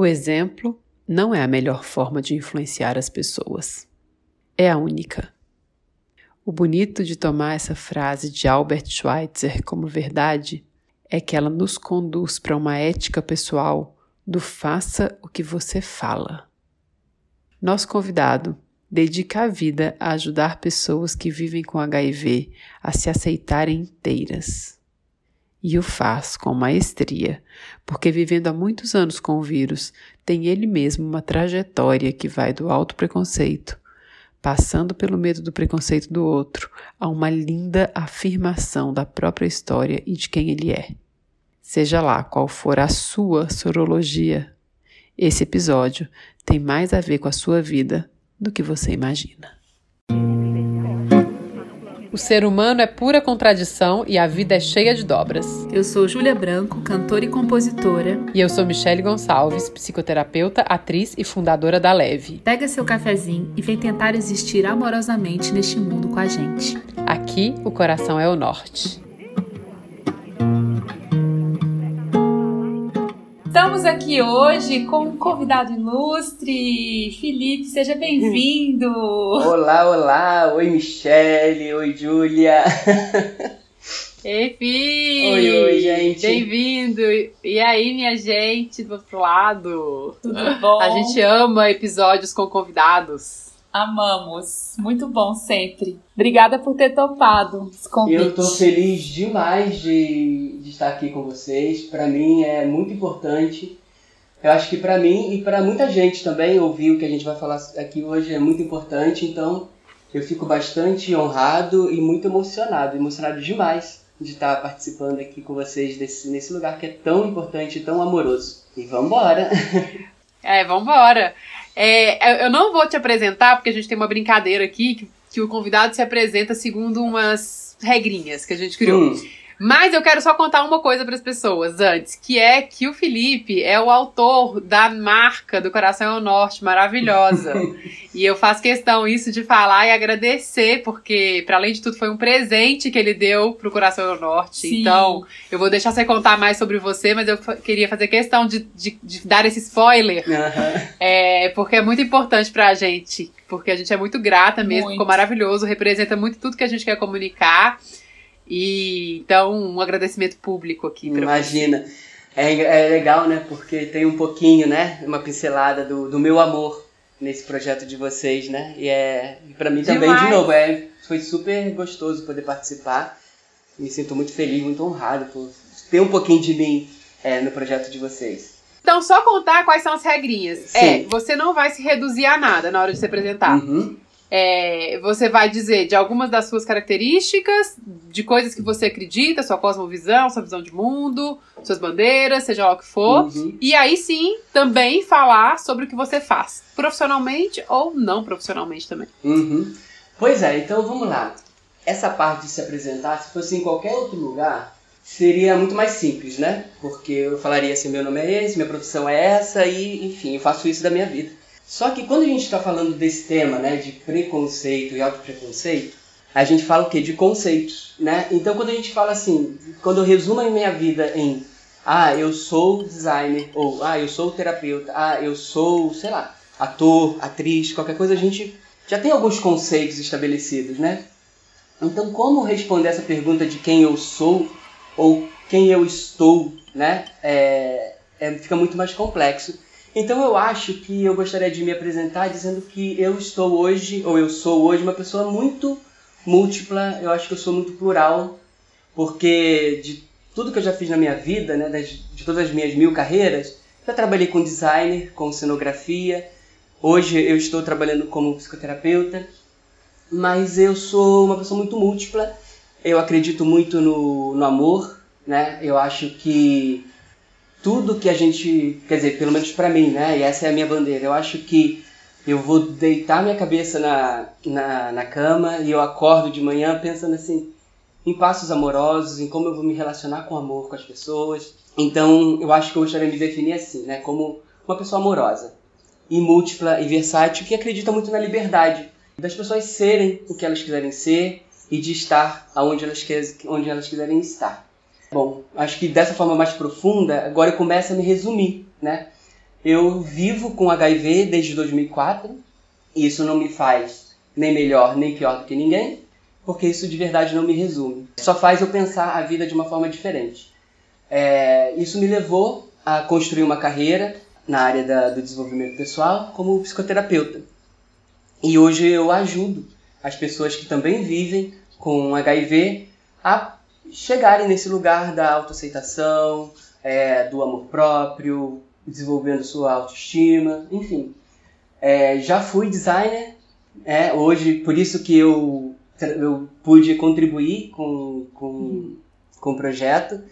O exemplo não é a melhor forma de influenciar as pessoas. É a única. O bonito de tomar essa frase de Albert Schweitzer como verdade é que ela nos conduz para uma ética pessoal do faça o que você fala. Nosso convidado dedica a vida a ajudar pessoas que vivem com HIV a se aceitarem inteiras. E o faz com maestria, porque vivendo há muitos anos com o vírus, tem ele mesmo uma trajetória que vai do alto preconceito, passando pelo medo do preconceito do outro, a uma linda afirmação da própria história e de quem ele é. Seja lá qual for a sua sorologia, esse episódio tem mais a ver com a sua vida do que você imagina. O ser humano é pura contradição e a vida é cheia de dobras. Eu sou Júlia Branco, cantora e compositora. E eu sou Michele Gonçalves, psicoterapeuta, atriz e fundadora da Leve. Pega seu cafezinho e vem tentar existir amorosamente neste mundo com a gente. Aqui, o coração é o norte. Estamos aqui hoje com um convidado ilustre. Felipe, seja bem-vindo. Olá, olá. Oi, Michele. Oi, Júlia. Ei, Fi! Oi, oi, gente. Bem-vindo. E aí, minha gente do outro lado? Tudo bom? A gente ama episódios com convidados. Amamos. Muito bom sempre. Obrigada por ter topado esse convite. Eu tô feliz demais de, de estar aqui com vocês. Para mim é muito importante. Eu acho que para mim e para muita gente também ouvir o que a gente vai falar aqui hoje é muito importante. Então eu fico bastante honrado e muito emocionado, emocionado demais de estar participando aqui com vocês desse, nesse lugar que é tão importante e tão amoroso. E vamos embora. É, vambora. É, eu não vou te apresentar, porque a gente tem uma brincadeira aqui, que, que o convidado se apresenta segundo umas regrinhas que a gente criou. Hum. Mas eu quero só contar uma coisa para as pessoas antes, que é que o Felipe é o autor da marca do Coração ao Norte, maravilhosa. e eu faço questão isso de falar e agradecer, porque para além de tudo foi um presente que ele deu pro Coração ao Norte. Sim. Então, eu vou deixar você contar mais sobre você, mas eu queria fazer questão de, de, de dar esse spoiler, Aham. é, porque é muito importante pra gente, porque a gente é muito grata mesmo, Muito. ficou maravilhoso, representa muito tudo que a gente quer comunicar. E então, um agradecimento público aqui. Imagina. É, é legal, né? Porque tem um pouquinho, né? Uma pincelada do, do meu amor nesse projeto de vocês, né? E é para mim também, Demais. de novo, é, foi super gostoso poder participar. Me sinto muito feliz, muito honrado por ter um pouquinho de mim é, no projeto de vocês. Então, só contar quais são as regrinhas. Sim. É, você não vai se reduzir a nada na hora de se apresentar. Uhum. É, você vai dizer de algumas das suas características, de coisas que você acredita, sua cosmovisão, sua visão de mundo, suas bandeiras, seja lá o que for. Uhum. E aí sim, também falar sobre o que você faz, profissionalmente ou não profissionalmente também. Uhum. Pois é, então vamos lá. Essa parte de se apresentar, se fosse em qualquer outro lugar, seria muito mais simples, né? Porque eu falaria assim, meu nome é esse, minha profissão é essa e, enfim, eu faço isso da minha vida. Só que quando a gente está falando desse tema, né, de preconceito e autopreconceito, a gente fala o quê? De conceitos, né? Então quando a gente fala assim, quando eu resumo a minha vida em ah, eu sou designer, ou ah, eu sou terapeuta, ah, eu sou, sei lá, ator, atriz, qualquer coisa, a gente já tem alguns conceitos estabelecidos, né? Então, como responder essa pergunta de quem eu sou ou quem eu estou, né? É, é- fica muito mais complexo. Então, eu acho que eu gostaria de me apresentar dizendo que eu estou hoje, ou eu sou hoje, uma pessoa muito múltipla. Eu acho que eu sou muito plural, porque de tudo que eu já fiz na minha vida, né? de todas as minhas mil carreiras, já trabalhei com designer, com cenografia. Hoje eu estou trabalhando como psicoterapeuta mas eu sou uma pessoa muito múltipla. Eu acredito muito no, no amor, né? Eu acho que tudo que a gente, quer dizer, pelo menos pra mim, né? E essa é a minha bandeira. Eu acho que eu vou deitar minha cabeça na, na, na cama e eu acordo de manhã pensando assim em passos amorosos, em como eu vou me relacionar com amor com as pessoas. Então, eu acho que eu gostaria de me definir assim, né? Como uma pessoa amorosa e múltipla e versátil que acredita muito na liberdade das pessoas serem o que elas quiserem ser e de estar aonde elas, onde elas quiserem estar. Bom, acho que dessa forma mais profunda, agora eu começo a me resumir, né? Eu vivo com HIV desde 2004 e isso não me faz nem melhor nem pior do que ninguém, porque isso de verdade não me resume. Só faz eu pensar a vida de uma forma diferente. É, isso me levou a construir uma carreira na área da, do desenvolvimento pessoal como psicoterapeuta. E hoje eu ajudo as pessoas que também vivem com HIV a chegarem nesse lugar da autoaceitação, é, do amor próprio, desenvolvendo sua autoestima, enfim. É, já fui designer, é, hoje, por isso que eu, eu pude contribuir com, com, com o projeto,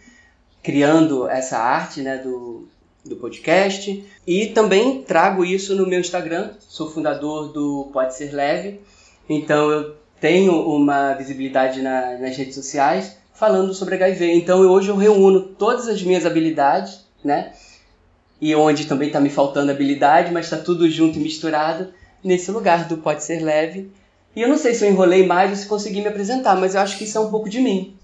criando essa arte né, do, do podcast. E também trago isso no meu Instagram, sou fundador do Pode Ser Leve, então eu tenho uma visibilidade na, nas redes sociais falando sobre HIV. Então eu, hoje eu reúno todas as minhas habilidades, né? E onde também está me faltando habilidade, mas está tudo junto e misturado nesse lugar do Pode Ser Leve. E eu não sei se eu enrolei mais ou se consegui me apresentar, mas eu acho que isso é um pouco de mim.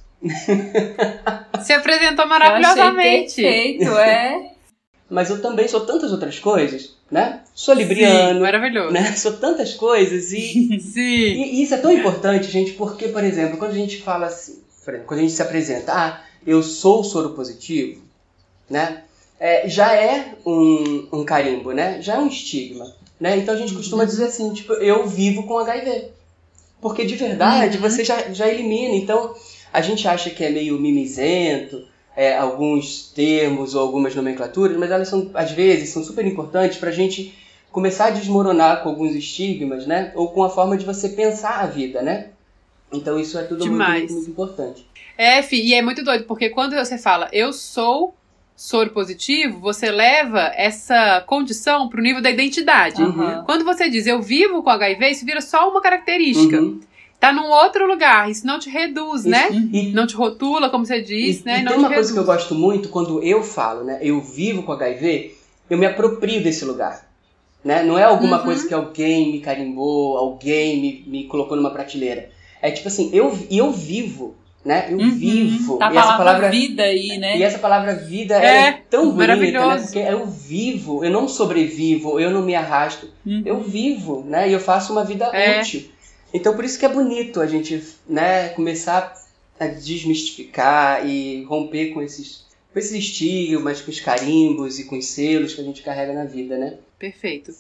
Se apresentou maravilhosamente. Perfeito, é. mas eu também sou tantas outras coisas, né? Sou libriano. Sim, maravilhoso. Né? Sou tantas coisas e, Sim. e, e isso é tão importante, gente, porque, por exemplo, quando a gente fala assim, exemplo, quando a gente se apresenta, ah, eu sou soro positivo, né? É, já é um, um carimbo, né? Já é um estigma, né? Então a gente costuma dizer assim, tipo, eu vivo com HIV. Porque de verdade Uhum. você já, já elimina. Então a gente acha que é meio mimizento, é, alguns termos ou algumas nomenclaturas, mas elas são, às vezes, são super importantes para a gente começar a desmoronar com alguns estigmas, né? Ou com a forma de você pensar a vida, né? Então isso é tudo muito, muito importante. É, fi, e é muito doido, porque quando você fala eu sou soro positivo, você leva essa condição pro nível da identidade. Aham. Quando você diz eu vivo com HIV, isso vira só uma característica. Uhum. Tá num outro lugar, isso não te reduz, Isso. né? E, Não te rotula, como você diz, e, né? e não tem te uma coisa que eu gosto muito quando eu falo, né? Eu vivo com HIV, eu me aproprio desse lugar. Né? Não é alguma Uhum. coisa que alguém me carimbou, alguém me, me colocou numa prateleira. É tipo assim, eu, e eu vivo, né? Eu Uhum. vivo. Tá a e essa palavra, palavra vida aí, né? E essa palavra vida É, é tão bonita, né? Porque eu vivo, eu não sobrevivo, eu não me arrasto, Uhum. eu vivo, né? E eu faço uma vida É. útil. Então por isso que é bonito a gente, né, começar a desmistificar e romper com esses, com esses estigmas, com os carimbos e com os selos que a gente carrega na vida, né? Perfeito.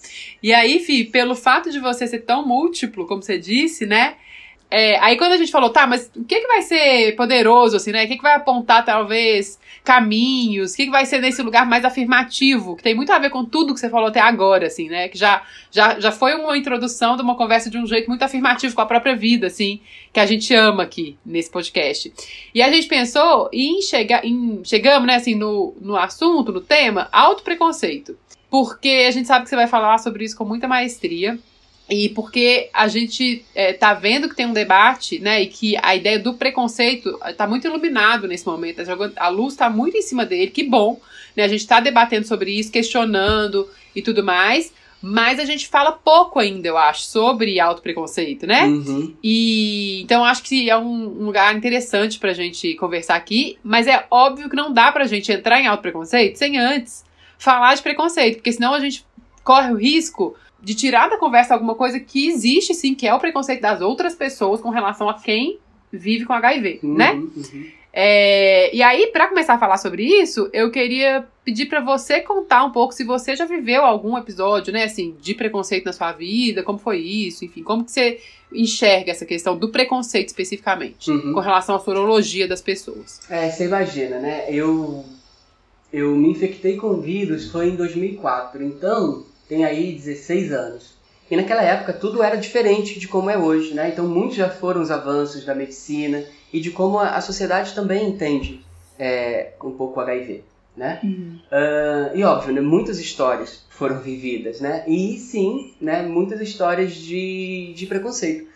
E aí, Fi, pelo fato de você ser tão múltiplo, como você disse, né? É, aí quando a gente falou, tá, mas o que, que vai ser poderoso, assim, né? O que, que vai apontar, talvez, caminhos? O que, que vai ser nesse lugar mais afirmativo? Que tem muito a ver com tudo que você falou até agora, assim, né? Que já, já, já foi uma introdução de uma conversa de um jeito muito afirmativo com a própria vida, assim, que a gente ama aqui nesse podcast. E a gente pensou em chegar, em, chegamos, né, assim, no, no assunto, no tema, autopreconceito porque a gente sabe que você vai falar sobre isso com muita maestria. E porque a gente é, tá vendo que tem um debate, né? E que a ideia do preconceito tá muito iluminado nesse momento. A luz tá muito em cima dele, que bom. Né, a gente tá debatendo sobre isso, questionando e tudo mais. Mas a gente fala pouco ainda, eu acho, sobre autopreconceito, né? Uhum. E então acho que é um, um lugar interessante pra gente conversar aqui, mas é óbvio que não dá pra gente entrar em autopreconceito sem antes falar de preconceito, porque senão a gente corre o risco de tirar da conversa alguma coisa que existe sim, que é o preconceito das outras pessoas com relação a quem vive com HIV, Uhum, né? uhum. É, e aí, pra começar a falar sobre isso, eu queria pedir pra você contar um pouco se você já viveu algum episódio, né, assim, de preconceito na sua vida, como foi isso, enfim, como que você enxerga essa questão do preconceito especificamente, Uhum. com relação à sorologia das pessoas. É, você imagina, né? Eu, eu me infectei com vírus foi em 2004, então tem aí 16 anos. E naquela época tudo era diferente de como é hoje, né? Então muitos já foram os avanços da medicina e de como a, sociedade também entende é, um pouco o HIV, né? Uhum. Ah, e óbvio, né, muitas histórias foram vividas, né? E sim, né, muitas histórias de, de preconceito.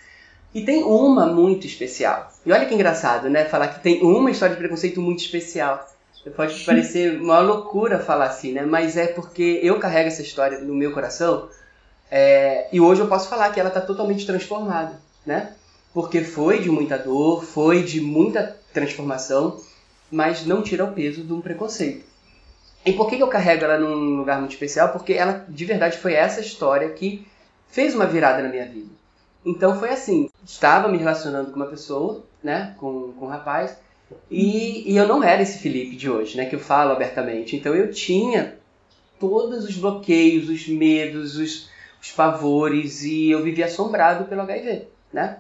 E tem uma muito especial. E olha que engraçado, né? Falar que tem uma história de preconceito muito especial. Pode parecer uma loucura falar assim, né? Mas é porque eu carrego essa história no meu coração é, e hoje eu posso falar que ela está totalmente transformada, né? Porque foi de muita dor, foi de muita transformação, mas não tira o peso de um preconceito. E por que, eu carrego ela num lugar muito especial? Porque ela, de verdade, foi essa história que fez uma virada na minha vida. Então foi assim, estava me relacionando com uma pessoa, né, com, com um rapaz, e, e eu não era esse Felipe de hoje, né, que eu falo abertamente. Então eu tinha todos os bloqueios, os medos, os, os pavores, e eu vivia assombrado pelo HIV, né?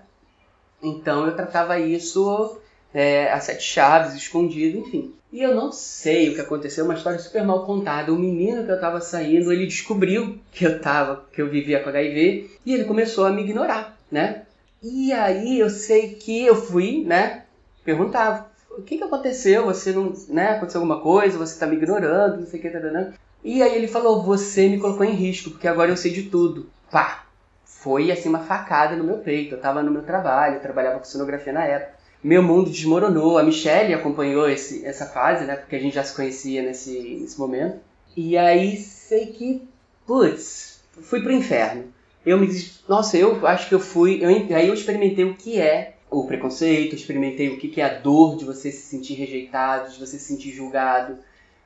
Então eu tratava isso é, a sete chaves, escondido, enfim. E eu não sei o que aconteceu, uma história super mal contada. O menino que eu tava saindo, ele descobriu que eu tava, que eu vivia com HIV, e ele começou a me ignorar, né? E aí eu sei que eu fui, né, perguntava, o que que aconteceu? Você não, né, aconteceu alguma coisa? Você tá me ignorando, não sei o que, tá, tá, tá. E aí ele falou, você me colocou em risco, porque agora eu sei de tudo. Pá! Foi assim uma facada no meu peito. Eu tava no meu trabalho, eu trabalhava com cenografia na época meu mundo desmoronou. A Michelle acompanhou esse, essa fase, né? Porque a gente já se conhecia nesse, nesse momento. E aí sei que, putz, fui pro inferno. Eu me nossa, eu acho que eu fui, eu, aí eu experimentei o que é o preconceito, experimentei o que é a dor de você se sentir rejeitado, de você se sentir julgado.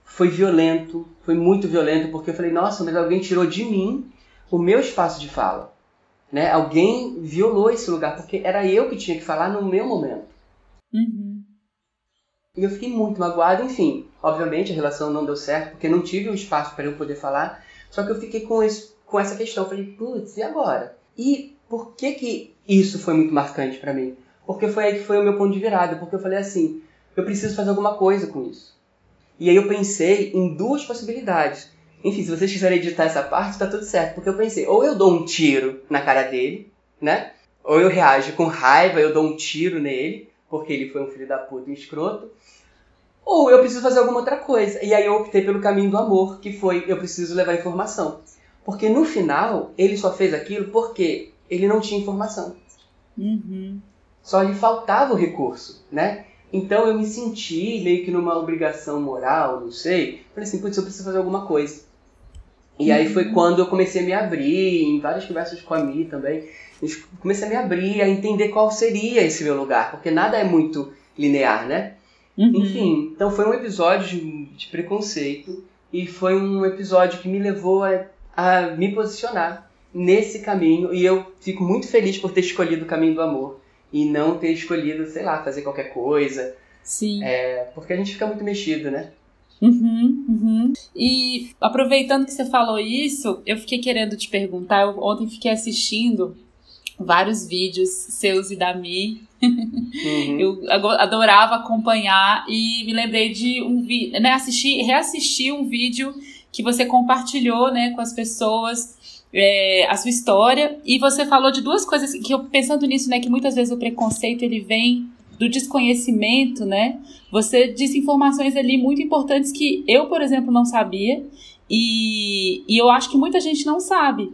Foi violento, foi muito violento, porque eu falei, nossa, mas alguém tirou de mim o meu espaço de fala. Né? Alguém violou esse lugar, porque era eu que tinha que falar no meu momento. Uhum. E eu fiquei muito magoado, enfim. Obviamente a relação não deu certo, porque não tive o um espaço para eu poder falar. Só que eu fiquei com, esse, com essa questão. Falei, putz, e agora? E por que que isso foi muito marcante para mim? Porque foi aí que foi o meu ponto de virada. Porque eu falei assim, eu preciso fazer alguma coisa com isso. E aí eu pensei em duas possibilidades. Enfim, se vocês quiserem editar essa parte, tá tudo certo. Porque eu pensei, ou eu dou um tiro na cara dele, né? Ou eu reajo com raiva, eu dou um tiro nele porque ele foi um filho da puta e escroto, ou eu preciso fazer alguma outra coisa. E aí eu optei pelo caminho do amor, que foi eu preciso levar informação. Porque no final, ele só fez aquilo porque ele não tinha informação. Uhum. Só lhe faltava o recurso, né? Então eu me senti meio que numa obrigação moral, não sei. Falei assim, putz, eu preciso fazer alguma coisa. E aí foi uhum. quando eu comecei a me abrir, em várias conversas com a Mi também comecei a me abrir, a entender qual seria esse meu lugar, porque nada é muito linear, né? Uhum. Enfim, então foi um episódio de, de, preconceito e foi um episódio que me levou a, a me posicionar nesse caminho e eu fico muito feliz por ter escolhido o caminho do amor e não ter escolhido, sei lá, fazer qualquer coisa. Sim. É, porque a gente fica muito mexido, né? Uhum, uhum. E aproveitando que você falou isso, eu fiquei querendo te perguntar. Eu ontem fiquei assistindo vários vídeos seus e da Mi. Uhum. Eu adorava acompanhar e me lembrei de um vídeo, né, assistir, reassistir um vídeo que você compartilhou, né, com as pessoas, é, a sua história, e você falou de duas coisas que eu pensando nisso, né, que muitas vezes o preconceito ele vem do desconhecimento, né? Você disse informações ali muito importantes que eu, por exemplo, não sabia, e, e eu acho que muita gente não sabe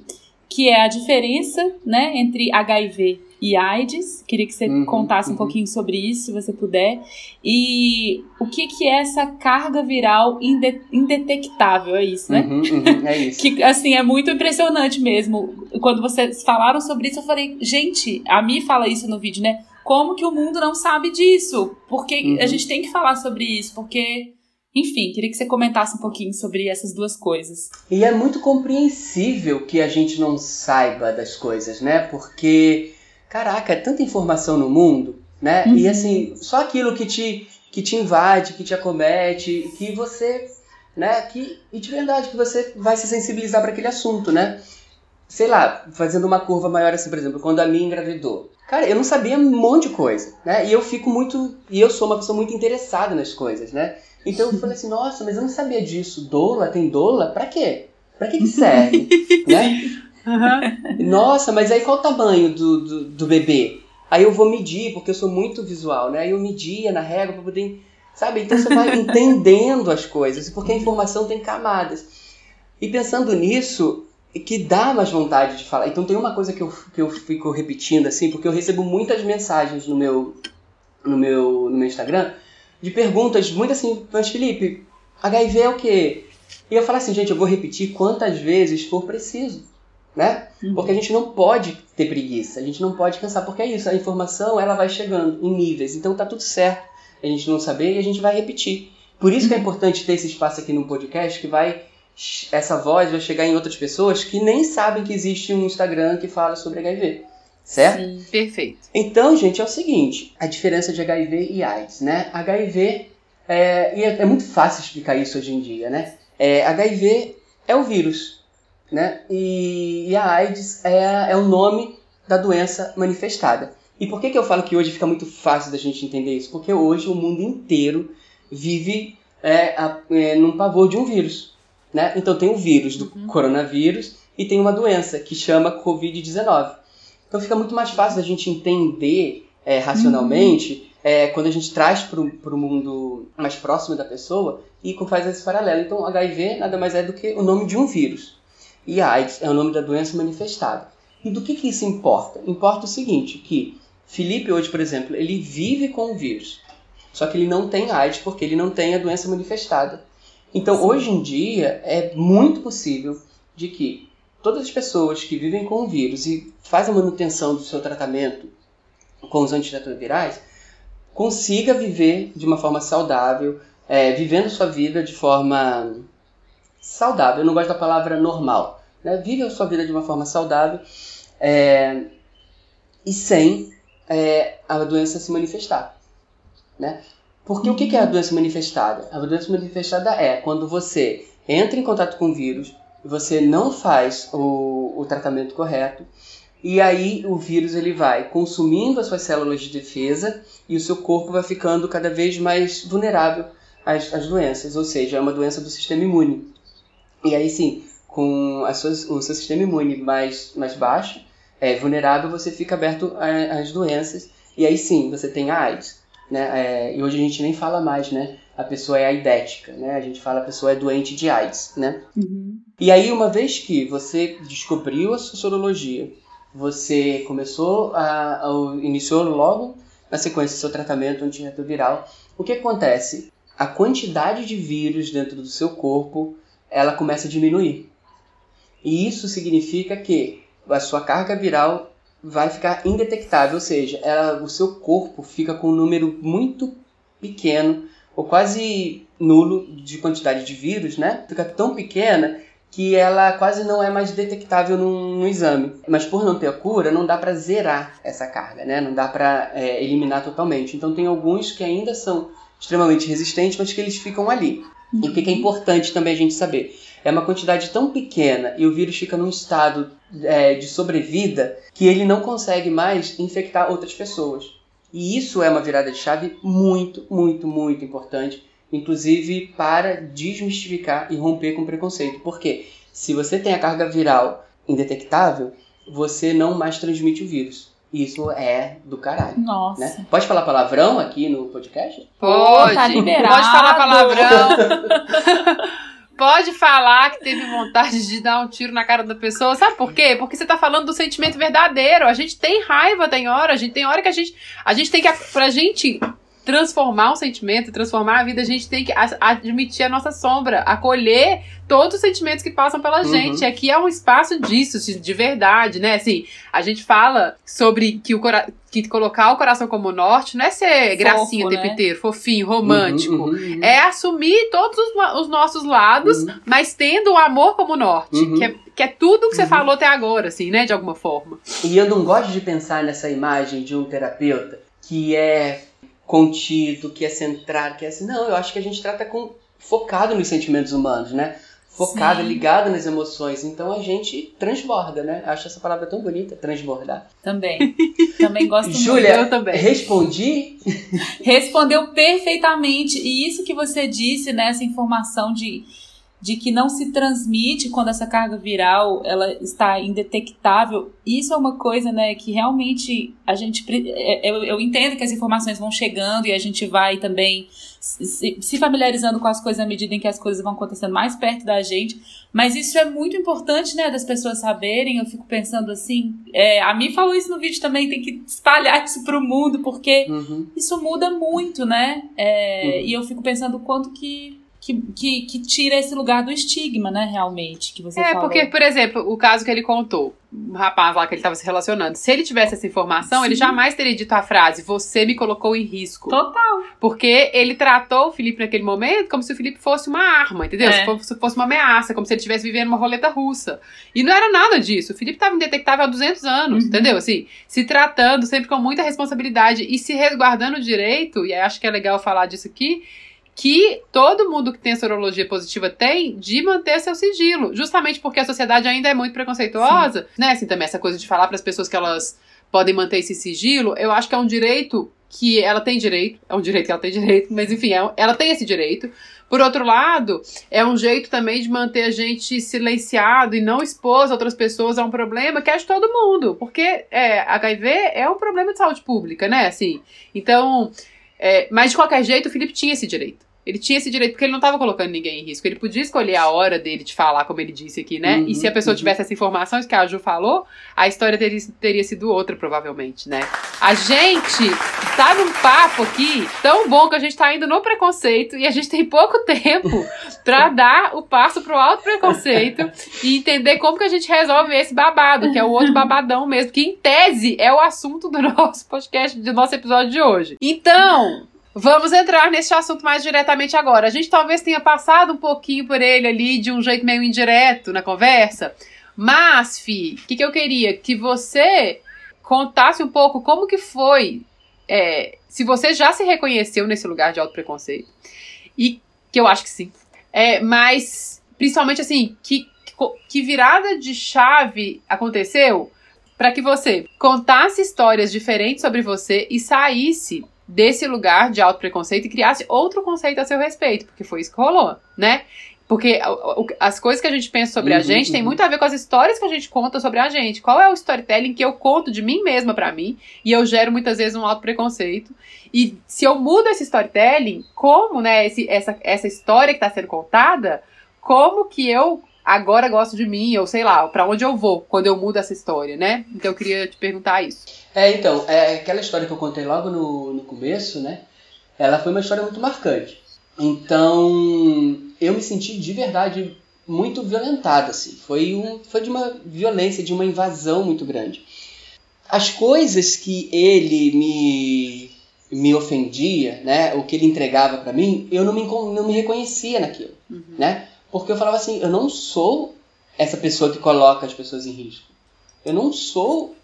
que é a diferença né, entre HIV e AIDS. Queria que você uhum, contasse um uhum. pouquinho sobre isso, se você puder. E o que, que é essa carga viral inde indetectável, é isso, né? Uhum, uhum é isso. que, assim, é muito impressionante mesmo. Quando vocês falaram sobre isso, eu falei, gente, a Mi fala isso no vídeo, né? Como que o mundo não sabe disso? Porque a uhum. gente tem que falar sobre isso, porque enfim, queria que você comentasse um pouquinho sobre essas duas coisas. E é muito compreensível que a gente não saiba das coisas, né? Porque, caraca, é tanta informação no mundo, né? Uhum. E assim, só aquilo que te, que te invade, que te acomete, que você, né? Que, e de verdade, que você vai se sensibilizar para aquele assunto, né? Sei lá, fazendo uma curva maior assim, por exemplo, quando a minha engravidou. Cara, eu não sabia um monte de coisa, né? E eu fico muito. E eu sou uma pessoa muito interessada nas coisas, né? Então eu falei assim, nossa, mas eu não sabia disso. Doula, tem doula? Pra quê? Pra que, que serve? né? Uhum. Nossa, mas aí qual o tamanho do, do, do, bebê? Aí eu vou medir, porque eu sou muito visual, né? Aí eu media na régua pra poder. Sabe? Então você vai entendendo as coisas, porque a informação tem camadas. E pensando nisso, que dá mais vontade de falar. Então tem uma coisa que eu, que eu fico repetindo, assim, porque eu recebo muitas mensagens no meu, no meu, no meu Instagram de perguntas muito assim, mas Felipe, HIV é o quê? E eu falo assim, gente, eu vou repetir quantas vezes for preciso, né? Uhum. Porque a gente não pode ter preguiça, a gente não pode pensar, porque é isso, a informação ela vai chegando em níveis, então tá tudo certo a gente não saber e a gente vai repetir. Por isso que é importante ter esse espaço aqui no podcast que vai essa voz vai chegar em outras pessoas que nem sabem que existe um Instagram que fala sobre HIV. Certo? Sim, perfeito. Então, gente, é o seguinte: a diferença de HIV e AIDS, né? HIV é, e é, é muito fácil explicar isso hoje em dia, né? É, HIV é o vírus, né? E, e a AIDS é, é o nome da doença manifestada. E por que, que eu falo que hoje fica muito fácil da gente entender isso? Porque hoje o mundo inteiro vive é, a, é, num pavor de um vírus. Né? Então tem o vírus do uhum. coronavírus e tem uma doença que chama Covid-19. Então fica muito mais fácil da gente entender é, racionalmente uhum. é, quando a gente traz para o mundo mais próximo da pessoa e faz esse paralelo. Então HIV nada mais é do que o nome de um vírus. E a AIDS é o nome da doença manifestada. E do que, que isso importa? Importa o seguinte, que Felipe hoje, por exemplo, ele vive com o vírus. Só que ele não tem AIDS porque ele não tem a doença manifestada. Então, Sim. hoje em dia, é muito possível de que todas as pessoas que vivem com o vírus e fazem a manutenção do seu tratamento com os antirretrovirais consiga viver de uma forma saudável, é, vivendo sua vida de forma saudável. Eu não gosto da palavra normal. Né? Vive a sua vida de uma forma saudável é, e sem é, a doença se manifestar. Né? Porque o que é a doença manifestada? A doença manifestada é quando você entra em contato com o vírus, você não faz o, o tratamento correto, e aí o vírus ele vai consumindo as suas células de defesa e o seu corpo vai ficando cada vez mais vulnerável às, às doenças, ou seja, é uma doença do sistema imune. E aí sim, com suas, o seu sistema imune mais, mais baixo, é, vulnerável, você fica aberto às doenças. E aí sim, você tem a AIDS. Né? É, e hoje a gente nem fala mais, né? A pessoa é aidética, né? A gente fala a pessoa é doente de AIDS, né? Uhum. E aí, uma vez que você descobriu a sua sorologia, você começou a, a iniciou logo na sequência do seu tratamento antirretroviral, o que acontece? A quantidade de vírus dentro do seu corpo, ela começa a diminuir. E isso significa que a sua carga viral vai ficar indetectável, ou seja, ela, o seu corpo fica com um número muito pequeno ou quase nulo de quantidade de vírus, né? Fica tão pequena que ela quase não é mais detectável no, exame. Mas por não ter a cura, não dá para zerar essa carga, né? Não dá para é, eliminar totalmente. Então tem alguns que ainda são extremamente resistentes, mas que eles ficam ali. E o que é importante também a gente saber? É uma quantidade tão pequena e o vírus fica num estado é, de sobrevida que ele não consegue mais infectar outras pessoas. E isso é uma virada de chave muito, muito, muito importante, inclusive para desmistificar e romper com preconceito. Porque se você tem a carga viral indetectável, você não mais transmite o vírus. Isso é do caralho. Nossa. Né? Pode falar palavrão aqui no podcast? Pode. Tá liberado. Pode falar palavrão. pode falar que teve vontade de dar um tiro na cara da pessoa. Sabe por quê? Porque você tá falando do sentimento verdadeiro. A gente tem raiva, tem hora, a gente tem hora que a gente. A gente tem que. Pra gente transformar um sentimento, transformar a vida, a gente tem que admitir a nossa sombra, acolher todos os sentimentos que passam pela uhum. gente. Aqui é um espaço disso, de verdade, né? Assim, a gente fala sobre que, o que colocar o coração como norte não é ser Fofo, gracinha o tempo né? inteiro, fofinho, romântico. Uhum, uhum, é assumir todos os, os nossos lados, uhum. mas tendo o amor como norte, uhum. que é, que é tudo que você uhum. falou até agora, assim, né? De alguma forma. E eu não gosto de pensar nessa imagem de um terapeuta que é contido, que é centrado, que é assim. Não, eu acho que a gente trata com focado nos sentimentos humanos, né? Focado, Sim. ligado nas emoções. Então a gente transborda, né? Acho essa palavra tão bonita, transbordar. Também. Também gosto Júlia, muito. Eu também. Respondi? Respondeu perfeitamente. E isso que você disse, né? Essa informação de de que não se transmite quando essa carga viral ela está indetectável. Isso é uma coisa, né, que realmente a gente é, eu, eu entendo que as informações vão chegando e a gente vai também se, se familiarizando com as coisas à medida em que as coisas vão acontecendo mais perto da gente. Mas isso é muito importante, né, das pessoas saberem. Eu fico pensando assim, é, a mim falou isso no vídeo também, tem que espalhar isso para o mundo porque uhum. isso muda muito, né? É, uhum. E eu fico pensando quanto que que, que, que, tira esse lugar do estigma, né, realmente, que você É, falou. porque, por exemplo, o caso que ele contou, um rapaz lá que ele estava se relacionando, se ele tivesse essa informação, Sim. ele jamais teria dito a frase, você me colocou em risco. Total. Porque ele tratou o Felipe naquele momento como se o Felipe fosse uma arma, entendeu? É. Se fosse uma ameaça, como se ele estivesse vivendo uma roleta russa. E não era nada disso. O Felipe estava indetectável há 200 anos, uhum. entendeu? Assim, se tratando sempre com muita responsabilidade e se resguardando direito, e acho que é legal falar disso aqui, que todo mundo que tem sorologia positiva tem de manter seu sigilo, justamente porque a sociedade ainda é muito preconceituosa, Sim. né? Assim, também essa coisa de falar para as pessoas que elas podem manter esse sigilo, eu acho que é um direito que ela tem direito, é um direito que ela tem direito, mas enfim, é, ela tem esse direito. Por outro lado, é um jeito também de manter a gente silenciado e não expor outras pessoas a um problema que é de todo mundo, porque é, HIV é um problema de saúde pública, né? Assim, então, é, mas de qualquer jeito, o Felipe tinha esse direito. Ele tinha esse direito porque ele não estava colocando ninguém em risco. Ele podia escolher a hora dele de falar, como ele disse aqui, né? Uhum, e se a pessoa uhum. tivesse essa informação, isso que a Ju falou, a história teria, teria sido outra, provavelmente, né? A gente tá num papo aqui tão bom que a gente tá indo no preconceito e a gente tem pouco tempo para dar o passo pro alto preconceito e entender como que a gente resolve esse babado, que é o outro babadão mesmo, que em tese é o assunto do nosso podcast, do nosso episódio de hoje. Então, Vamos entrar nesse assunto mais diretamente agora. A gente talvez tenha passado um pouquinho por ele ali de um jeito meio indireto na conversa. Mas, Fi, o que, que eu queria? Que você contasse um pouco como que foi. É, se você já se reconheceu nesse lugar de auto-preconceito. E que eu acho que sim. É, mas, principalmente assim, que, que virada de chave aconteceu para que você contasse histórias diferentes sobre você e saísse desse lugar de auto preconceito e criasse outro conceito a seu respeito, porque foi isso que rolou, né? Porque as coisas que a gente pensa sobre uhum, a gente uhum. tem muito a ver com as histórias que a gente conta sobre a gente. Qual é o storytelling que eu conto de mim mesma para mim e eu gero muitas vezes um auto preconceito. E se eu mudo esse storytelling, como, né, esse, essa, essa história que está sendo contada, como que eu agora gosto de mim, ou sei lá, para onde eu vou quando eu mudo essa história, né? Então eu queria te perguntar isso. É, então, é, aquela história que eu contei logo no, no começo, né? Ela foi uma história muito marcante. Então, eu me senti de verdade muito violentado, assim. Foi, um, foi de uma violência, de uma invasão muito grande. As coisas que ele me, me ofendia, né? O que ele entregava para mim, eu não me, não me reconhecia naquilo, uhum. né? Porque eu falava assim, eu não sou essa pessoa que coloca as pessoas em risco. Eu não sou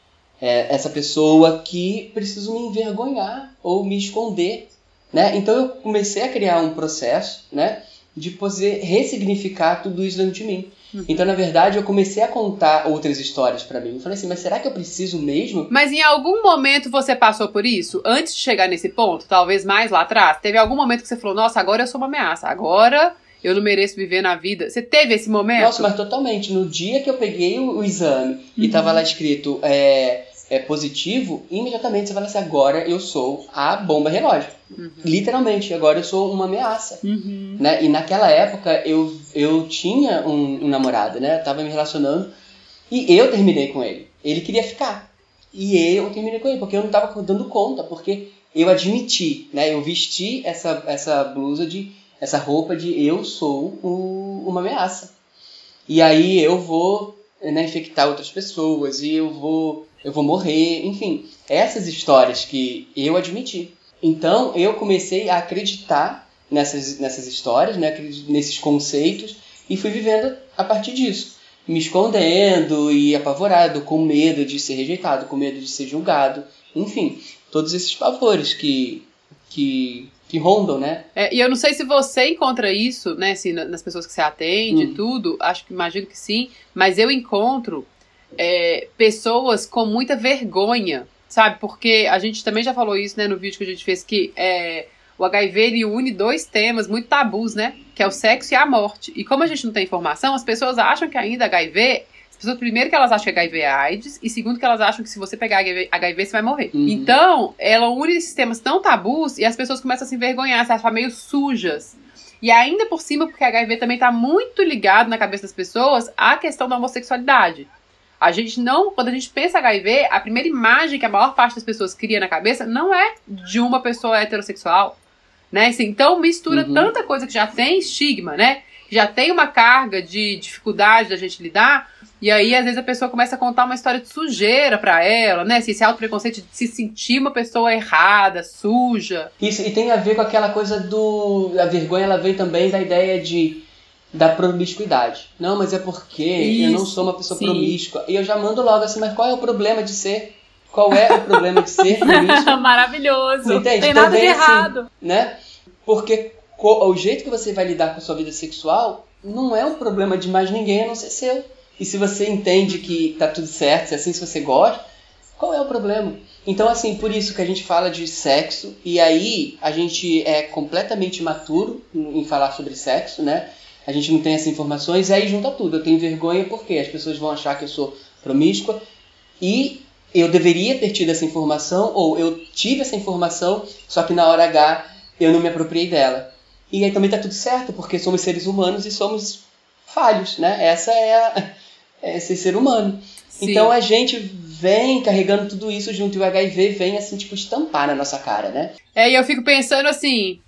é, essa pessoa que preciso me envergonhar ou me esconder, né? Então eu comecei a criar um processo, né, de poder ressignificar tudo isso dentro de mim. Uhum. Então, na verdade, eu comecei a contar outras histórias para mim. Eu falei assim, mas será que eu preciso mesmo? Mas em algum momento você passou por isso? Antes de chegar nesse ponto, talvez mais lá atrás? Teve algum momento que você falou, nossa, agora eu sou uma ameaça, agora eu não mereço viver na vida. Você teve esse momento? Nossa, mas totalmente. No dia que eu peguei o, o exame uhum. e tava lá escrito é, é positivo, imediatamente você fala assim, agora eu sou a bomba relógio. Uhum. Literalmente, agora eu sou uma ameaça. Uhum. Né? E naquela época eu, eu tinha um, um namorado, né? Eu tava me relacionando e eu terminei com ele. Ele queria ficar. E eu terminei com ele, porque eu não tava dando conta, porque eu admiti, né? Eu vesti essa, essa blusa de essa roupa de eu sou o, uma ameaça. E aí eu vou né, infectar outras pessoas e eu vou eu vou morrer, enfim, essas histórias que eu admiti. Então eu comecei a acreditar nessas, nessas histórias, né, nesses conceitos e fui vivendo a partir disso, me escondendo e apavorado, com medo de ser rejeitado, com medo de ser julgado, enfim, todos esses pavores que que que rondam, né? É, e eu não sei se você encontra isso, né, assim, nas pessoas que você atende e hum. tudo, acho que imagino que sim, mas eu encontro é, pessoas com muita vergonha, sabe? Porque a gente também já falou isso, né, no vídeo que a gente fez, que é, o HIV ele une dois temas muito tabus, né? Que é o sexo e a morte. E como a gente não tem informação, as pessoas acham que ainda HIV pessoas, primeiro, que elas acham que HIV é AIDS, e segundo, que elas acham que se você pegar HIV, HIV você vai morrer. Uhum. Então, ela une esses temas tão tabus e as pessoas começam a se envergonhar, se achar meio sujas. E ainda por cima, porque HIV também tá muito ligado na cabeça das pessoas à questão da homossexualidade. A gente não, quando a gente pensa HIV, a primeira imagem que a maior parte das pessoas cria na cabeça não é de uma pessoa heterossexual, né? Assim, então mistura uhum. tanta coisa que já tem estigma, né? Já tem uma carga de dificuldade da gente lidar, e aí às vezes a pessoa começa a contar uma história de sujeira para ela, né? Assim, esse auto preconceito de se sentir uma pessoa errada, suja. Isso, e tem a ver com aquela coisa do. A vergonha ela vem também da ideia de da promiscuidade. Não, mas é porque Isso, eu não sou uma pessoa sim. promíscua. E eu já mando logo assim, mas qual é o problema de ser? Qual é o problema de ser promíscua? Maravilhoso. Não tem nada de assim, errado. Né? Porque o jeito que você vai lidar com sua vida sexual não é um problema de mais ninguém a não ser seu. E se você entende que tá tudo certo, se é assim se você gosta, qual é o problema? Então, assim, por isso que a gente fala de sexo, e aí a gente é completamente maturo em falar sobre sexo, né? a gente não tem essas informações, e aí junta tudo. Eu tenho vergonha porque as pessoas vão achar que eu sou promíscua e eu deveria ter tido essa informação, ou eu tive essa informação, só que na hora H eu não me apropriei dela. E aí também tá tudo certo, porque somos seres humanos e somos falhos, né? Essa é, a, é ser ser humano. Sim. Então a gente vem carregando tudo isso junto e o HIV vem assim, tipo, estampar na nossa cara, né? É, e eu fico pensando assim,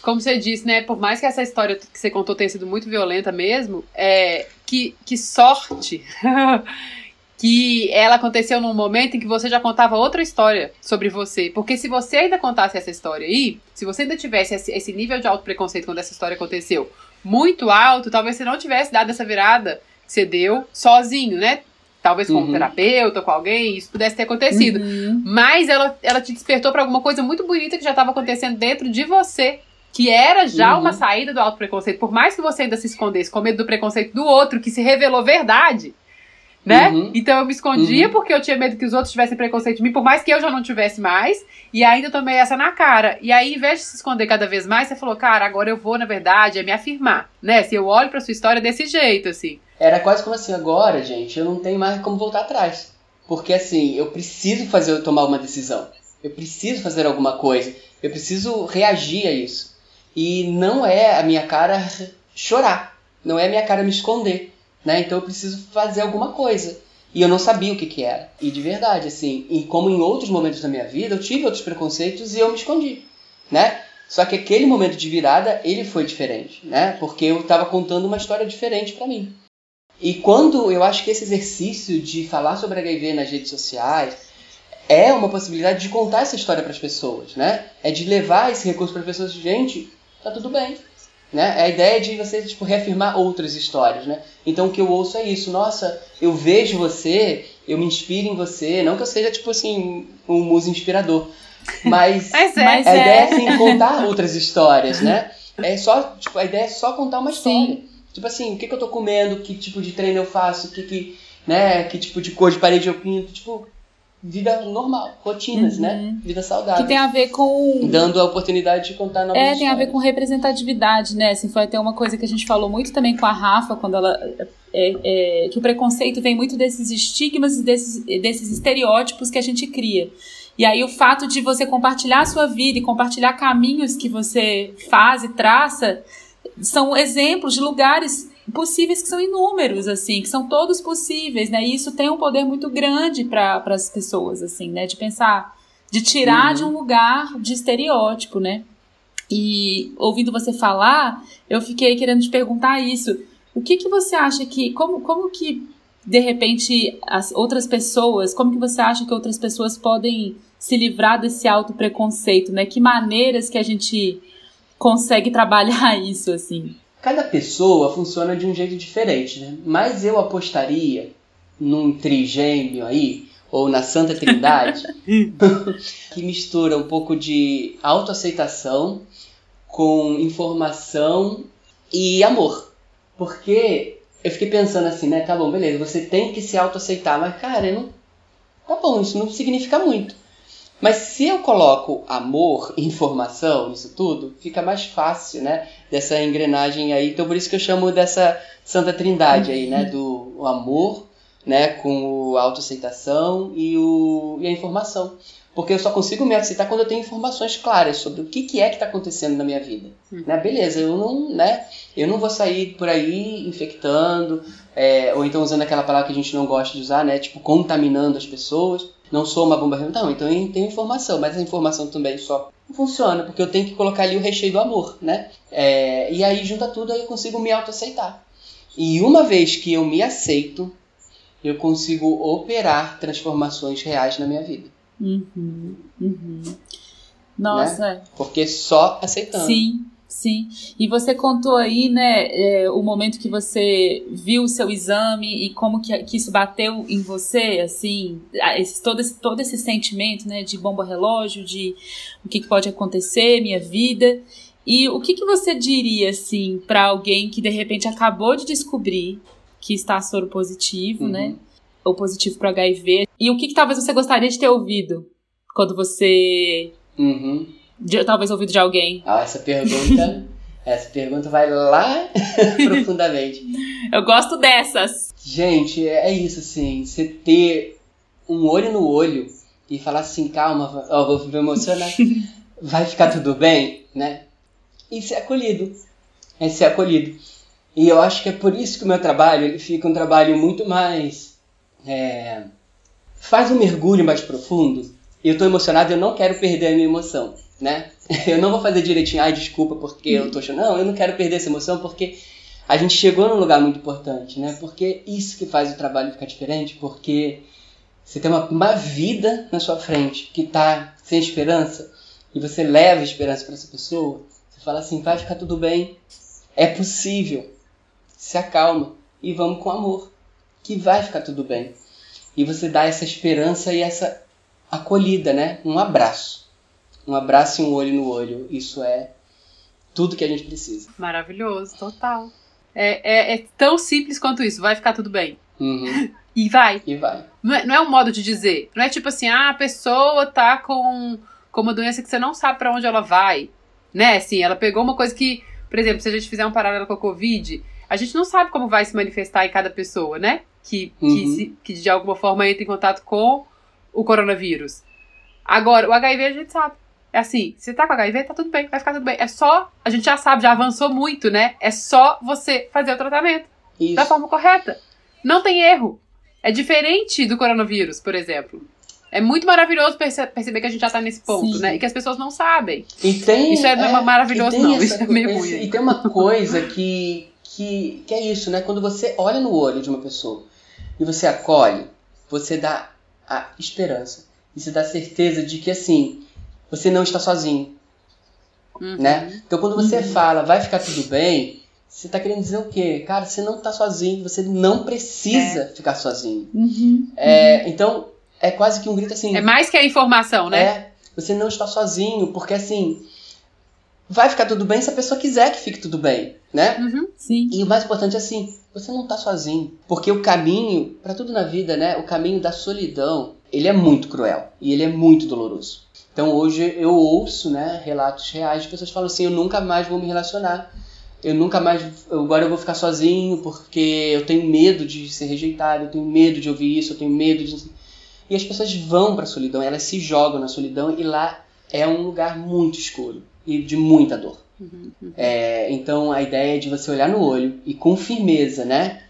como você disse, né? Por mais que essa história que você contou tenha sido muito violenta mesmo, é, que, que sorte que ela aconteceu num momento em que você já contava outra história sobre você. Porque se você ainda contasse essa história aí, se você ainda tivesse esse, nível de alto preconceito quando essa história aconteceu muito alto, talvez você não tivesse dado essa virada que você deu sozinho, né? Talvez com uhum. um terapeuta, com alguém, isso pudesse ter acontecido. Uhum. Mas ela, ela te despertou para alguma coisa muito bonita que já estava acontecendo dentro de você que era já uhum. uma saída do auto preconceito, por mais que você ainda se escondesse com medo do preconceito do outro, que se revelou verdade, né? Uhum. Então eu me escondia uhum. porque eu tinha medo que os outros tivessem preconceito de mim, por mais que eu já não tivesse mais, e ainda tomei essa na cara. E aí, em vez de se esconder cada vez mais, você falou, cara, agora eu vou, na verdade, é me afirmar, né? Se eu olho pra sua história desse jeito, assim. Era quase como assim, agora, gente, eu não tenho mais como voltar atrás. Porque assim, eu preciso fazer eu tomar uma decisão. Eu preciso fazer alguma coisa. Eu preciso reagir a isso. E não é a minha cara chorar, não é a minha cara me esconder, né? Então eu preciso fazer alguma coisa. E eu não sabia o que, que era. E de verdade, assim, e como em outros momentos da minha vida, eu tive outros preconceitos e eu me escondi, né? Só que aquele momento de virada, ele foi diferente, né? Porque eu estava contando uma história diferente para mim. E quando eu acho que esse exercício de falar sobre HIV nas redes sociais é uma possibilidade de contar essa história para as pessoas, né? É de levar esse recurso para as pessoas, gente, tá tudo bem. Né? É a ideia de você tipo, reafirmar outras histórias. Né? Então o que eu ouço é isso. Nossa, eu vejo você, eu me inspiro em você. Não que eu seja, tipo assim, um muso inspirador. Mas, mas, é, a ideia é assim, contar outras histórias, né? É só, tipo, a ideia é só contar uma história. Sim. Tipo assim, o que, que eu tô comendo, que tipo de treino eu faço, que, que, né, que tipo de cor de parede eu pinto. Tipo, vida normal, rotinas, né? uhum. né? Vida saudável. Que tem a ver com. Dando a oportunidade de contar novas É, histórias. tem a ver com representatividade, né? Assim, foi até uma coisa que a gente falou muito também com a Rafa, quando ela. É, é, que o preconceito vem muito desses estigmas e desses, desses estereótipos que a gente cria. E aí o fato de você compartilhar a sua vida e compartilhar caminhos que você faz e traça são exemplos de lugares possíveis que são inúmeros, assim, que são todos possíveis, né? E isso tem um poder muito grande para as pessoas, assim, né? De pensar, de tirar uhum. de um lugar de estereótipo, né? E ouvindo você falar, eu fiquei querendo te perguntar isso. O que que você acha que, como, como que de repente as outras pessoas, como que você acha que outras pessoas podem se livrar desse auto preconceito, né? Que maneiras que a gente consegue trabalhar isso assim? Cada pessoa funciona de um jeito diferente, né? Mas eu apostaria num trigêmeo aí, ou na Santa Trindade, que mistura um pouco de autoaceitação com informação e amor. Porque eu fiquei pensando assim, né? Tá bom, beleza, você tem que se autoaceitar, mas cara, não. Tá bom, isso não significa muito. Mas se eu coloco amor e informação nisso tudo, fica mais fácil, né? Dessa engrenagem aí. Então por isso que eu chamo dessa Santa Trindade aí, né? Do amor, né, com a autoaceitação e, o, e a informação. Porque eu só consigo me aceitar quando eu tenho informações claras sobre o que, que é que está acontecendo na minha vida. Hum. Né? Beleza, eu não, né, eu não vou sair por aí infectando, é, ou então usando aquela palavra que a gente não gosta de usar, né, tipo contaminando as pessoas. Não sou uma bomba relógio. Não, então eu tenho informação, mas a informação também só não funciona, porque eu tenho que colocar ali o recheio do amor, né? É, e aí junta tudo, aí eu consigo me autoaceitar. E uma vez que eu me aceito, eu consigo operar transformações reais na minha vida. Uhum, uhum. Nossa. Né? Porque só aceitando. Sim, sim. E você contou aí, né, é, o momento que você viu o seu exame e como que, que isso bateu em você, assim, esse, todo, esse, todo esse sentimento, né, de bomba relógio, de o que, que pode acontecer, minha vida. E o que, que você diria, assim, para alguém que de repente acabou de descobrir que está soro positivo, né? uhum. né? Ou positivo para HIV. E o que, que, talvez você gostaria de ter ouvido quando você. Uhum. De, talvez ouvido de alguém? Ah, essa pergunta. essa pergunta vai lá profundamente. Eu gosto dessas. Gente, é isso, assim. Você ter um olho no olho e falar assim, calma, ó, vou me emocionar. vai ficar tudo bem, né? E ser acolhido. É ser acolhido. E eu acho que é por isso que o meu trabalho ele fica um trabalho muito mais. É, faz um mergulho mais profundo. Eu estou emocionado, eu não quero perder a minha emoção, né? Eu não vou fazer direitinho, ai, desculpa porque eu tô chorando. Não, eu não quero perder essa emoção porque a gente chegou num lugar muito importante, né? Porque isso que faz o trabalho ficar diferente, porque você tem uma, uma vida na sua frente que está sem esperança e você leva esperança para essa pessoa. Você fala assim, vai ficar tudo bem, é possível se acalma e vamos com amor, que vai ficar tudo bem. E você dá essa esperança e essa acolhida, né? Um abraço. Um abraço e um olho no olho. Isso é tudo que a gente precisa. Maravilhoso, total. É, é, é tão simples quanto isso. Vai ficar tudo bem. Uhum. E vai. E vai. Não é, não é um modo de dizer. Não é tipo assim, ah, a pessoa tá com, com uma doença que você não sabe para onde ela vai. Né? Assim, ela pegou uma coisa que, por exemplo, se a gente fizer um paralelo com a Covid, a gente não sabe como vai se manifestar em cada pessoa, né? Que, uhum. que, se, que de alguma forma entra em contato com o coronavírus. Agora, o HIV a gente sabe. É assim, se tá com HIV, tá tudo bem, vai ficar tudo bem. É só, a gente já sabe, já avançou muito, né? É só você fazer o tratamento Isso. da forma correta. Não tem erro. É diferente do coronavírus, por exemplo. É muito maravilhoso perce perceber que a gente já tá nesse ponto, Sim. né? E que as pessoas não sabem. E tem, isso é, é maravilhoso, não. Isso é meio ruim. E tem uma coisa que, que, que é isso, né? Quando você olha no olho de uma pessoa e você acolhe, você dá a esperança. E você dá a certeza de que, assim, você não está sozinho. Uhum. Né? Então, quando você uhum. fala, vai ficar tudo bem, você está querendo dizer o quê? Cara, você não está sozinho, você não precisa é. ficar sozinho. Uhum. É, então, é quase que um grito assim. É mais que a informação, né? É, você não está sozinho, porque assim, vai ficar tudo bem se a pessoa quiser que fique tudo bem, né? Uhum, sim. E o mais importante é assim, você não está sozinho, porque o caminho para tudo na vida, né? O caminho da solidão, ele é muito cruel e ele é muito doloroso. Então hoje eu ouço, né, relatos reais de pessoas que falam assim, eu nunca mais vou me relacionar. Eu nunca mais, agora eu vou ficar sozinho porque eu tenho medo de ser rejeitado, eu tenho medo de ouvir isso, eu tenho medo de e as pessoas vão para a solidão, elas se jogam na solidão e lá é um lugar muito escuro e de muita dor. Uhum, uhum. É, então a ideia é de você olhar no olho e com firmeza, né?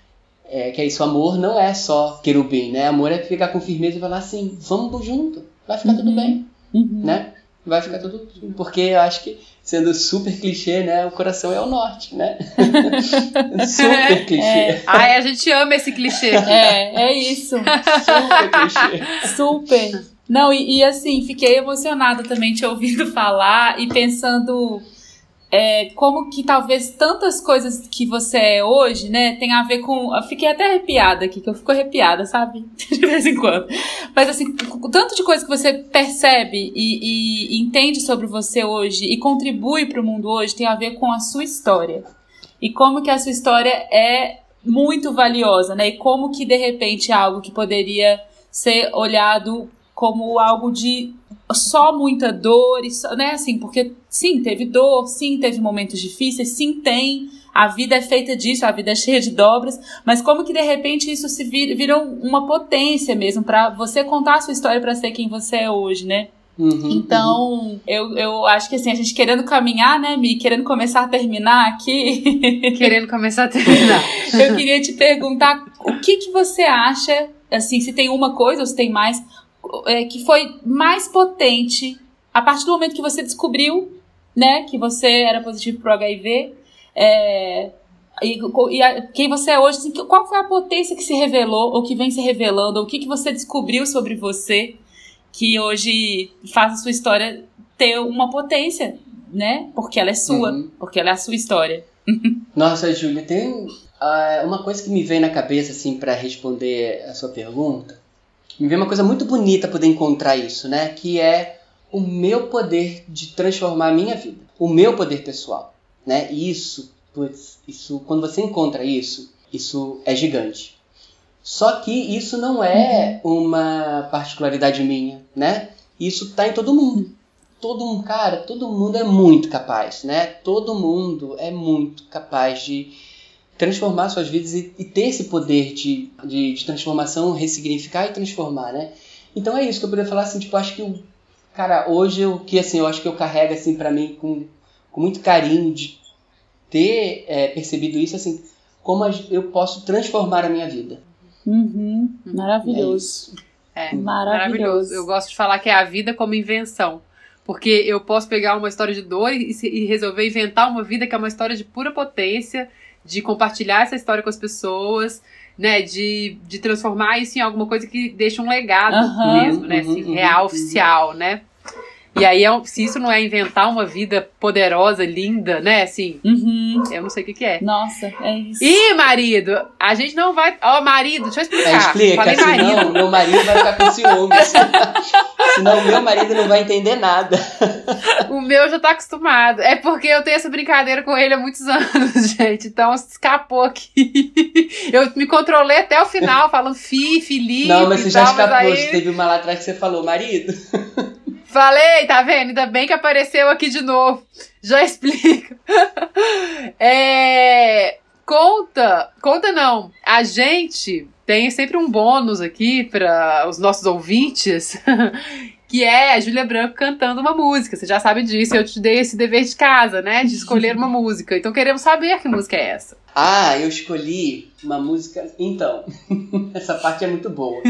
É, que é isso, amor não é só querubim, né? Amor é ficar com firmeza e falar assim, vamos junto, vai ficar uhum. tudo bem, uhum. né? Vai ficar tudo porque eu acho que sendo super clichê, né? O coração é o norte, né? super é, clichê. É. Ai, a gente ama esse clichê. É, é isso. super clichê. Super. Não, e, e, assim, fiquei emocionada também te ouvindo falar e pensando é, como que talvez tantas coisas que você é hoje, né, tem a ver com. Eu fiquei até arrepiada aqui, que eu fico arrepiada, sabe? De vez em quando. Mas assim, o tanto de coisa que você percebe e, e entende sobre você hoje e contribui para o mundo hoje tem a ver com a sua história. E como que a sua história é muito valiosa, né? E como que de repente é algo que poderia ser olhado como algo de só muita dor, e só, né? Assim, porque sim, teve dor, sim, teve momentos difíceis, sim, tem a vida é feita disso, a vida é cheia de dobras, mas como que de repente isso se vir, virou uma potência mesmo para você contar a sua história para ser quem você é hoje, né? Uhum, então, uhum. Eu, eu acho que assim, a gente querendo caminhar, né, Mi? Querendo começar a terminar aqui. Querendo começar a terminar. eu queria te perguntar o que, que você acha, assim, se tem uma coisa ou se tem mais, é, que foi mais potente a partir do momento que você descobriu, né, que você era positivo pro HIV. É, e, e a, quem você é hoje, assim, qual foi a potência que se revelou, ou que vem se revelando, ou o que, que você descobriu sobre você que hoje faz a sua história ter uma potência, né? Porque ela é sua, uhum. porque ela é a sua história. Nossa, Júlia, tem uh, uma coisa que me vem na cabeça, assim, para responder a sua pergunta. Me vem uma coisa muito bonita poder encontrar isso, né? Que é o meu poder de transformar a minha vida. O meu poder pessoal, né? E isso, putz, isso, quando você encontra isso, isso é gigante. Só que isso não é uma particularidade minha, né? Isso está em todo mundo. Todo mundo, cara, todo mundo é muito capaz, né? Todo mundo é muito capaz de transformar suas vidas e, e ter esse poder de, de, de, transformação, ressignificar e transformar, né? Então é isso que eu poderia falar assim, tipo, acho que o cara, hoje o que assim, eu acho que eu carrego assim para mim com, com muito carinho de ter é, percebido isso assim, como eu posso transformar a minha vida. Uhum, maravilhoso. É, maravilhoso. maravilhoso. Eu gosto de falar que é a vida como invenção. Porque eu posso pegar uma história de dor e, e resolver inventar uma vida que é uma história de pura potência, de compartilhar essa história com as pessoas, né? De, de transformar isso em alguma coisa que deixa um legado uhum, mesmo, né? Assim, uhum, real, uhum. oficial, né? E aí, é se isso não é inventar uma vida poderosa, linda, né? Assim, uhum. eu não sei o que, que é. Nossa, é isso. Ih, marido, a gente não vai. Ó, oh, marido, deixa eu explicar. É, explica, Falei senão marido. meu marido vai ficar com ciúmes. senão meu marido não vai entender nada. o meu já tá acostumado. É porque eu tenho essa brincadeira com ele há muitos anos, gente. Então escapou aqui. Eu me controlei até o final, falando Fi, Felipe. Não, mas você já escapou. Aí... Teve uma lá atrás que você falou, marido. Falei, tá vendo? Ainda bem que apareceu aqui de novo. Já explico. é, conta, conta não. A gente tem sempre um bônus aqui para os nossos ouvintes, que é a Júlia Branco cantando uma música. Você já sabe disso, eu te dei esse dever de casa, né? De escolher uma música. Então queremos saber que música é essa. Ah, eu escolhi uma música. Então, essa parte é muito boa.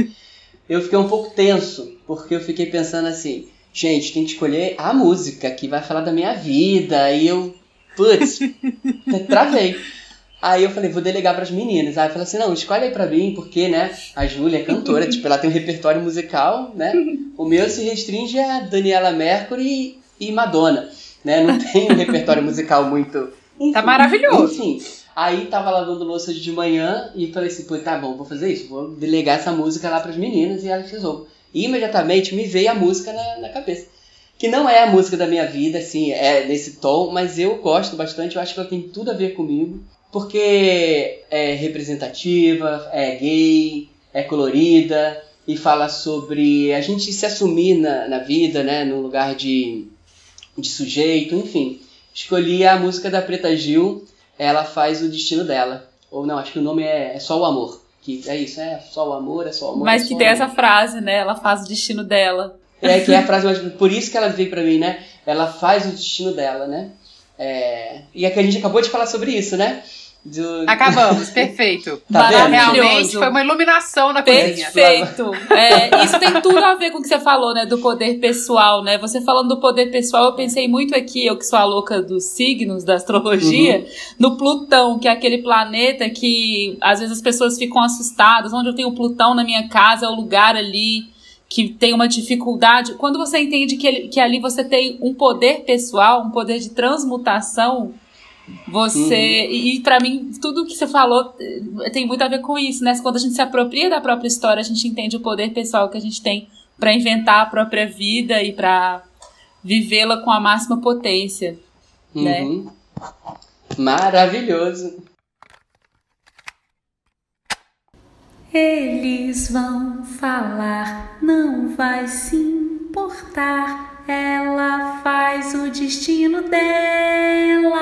Eu fiquei um pouco tenso, porque eu fiquei pensando assim gente, tem que escolher a música que vai falar da minha vida. E eu, putz, travei. Aí eu falei, vou delegar para as meninas. Aí eu falei assim, não, escolhe aí pra mim, porque, né, a Júlia é cantora, tipo, ela tem um repertório musical, né? O meu se restringe a Daniela Mercury e Madonna, né? Não tem um repertório musical muito... Enfim, tá maravilhoso. Enfim, aí tava lavando louça de manhã e falei assim, pô, tá bom, vou fazer isso, vou delegar essa música lá para as meninas e elas resolvem. E imediatamente me veio a música na, na cabeça. Que não é a música da minha vida, assim, é nesse tom, mas eu gosto bastante, eu acho que ela tem tudo a ver comigo. Porque é representativa, é gay, é colorida e fala sobre a gente se assumir na, na vida, né, no lugar de, de sujeito, enfim. Escolhi a música da Preta Gil, ela faz o destino dela. Ou não, acho que o nome é, é só o amor que é isso, é só o amor, é só o amor. Mas é que tem amor. essa frase, né? Ela faz o destino dela. É, que é a frase mais. Por isso que ela veio pra mim, né? Ela faz o destino dela, né? É... E é que a gente acabou de falar sobre isso, né? Do... Acabamos, perfeito. Tá Realmente foi uma iluminação na cozinha. Perfeito. É, isso tem tudo a ver com o que você falou, né? Do poder pessoal, né? Você falando do poder pessoal, eu pensei muito aqui, eu que sou a louca dos signos, da astrologia, uhum. no Plutão, que é aquele planeta que às vezes as pessoas ficam assustadas. Onde eu tenho Plutão na minha casa é o lugar ali que tem uma dificuldade. Quando você entende que, ele, que ali você tem um poder pessoal, um poder de transmutação você. Uhum. E, para mim, tudo que você falou eh, tem muito a ver com isso, né? Quando a gente se apropria da própria história, a gente entende o poder pessoal que a gente tem para inventar a própria vida e para vivê-la com a máxima potência. Né? Uhum. Né? Maravilhoso. Eles vão falar, não vai se importar ela faz o destino dela.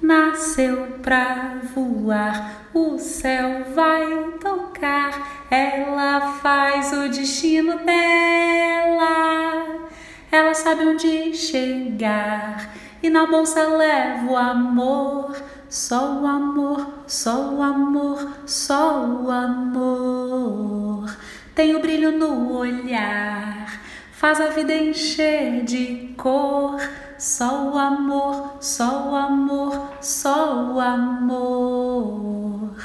nasceu pra voar, o céu vai tocar, ela faz o destino dela, ela sabe onde chegar e na bolsa leva o amor. Só o amor, só o amor, só o amor. Tem o brilho no olhar, faz a vida encher de cor. Só o amor, só o amor, só o amor.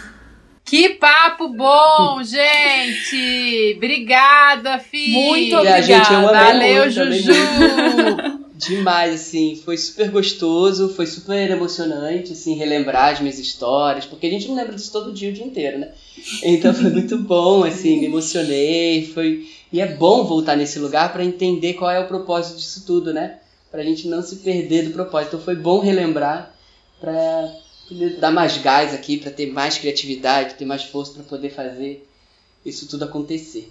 Que papo bom, gente! Obrigada, filha! Muito obrigada. gente, Valeu, muito, Juju! Demais, assim, foi super gostoso, foi super emocionante, assim, relembrar as minhas histórias, porque a gente não lembra disso todo dia, o dia inteiro, né? Então foi muito bom, assim, me emocionei, foi... E é bom voltar nesse lugar para entender qual é o propósito disso tudo, né? Pra gente não se perder do propósito. Então foi bom relembrar pra poder dar mais gás aqui, para ter mais criatividade, ter mais força para poder fazer isso tudo acontecer.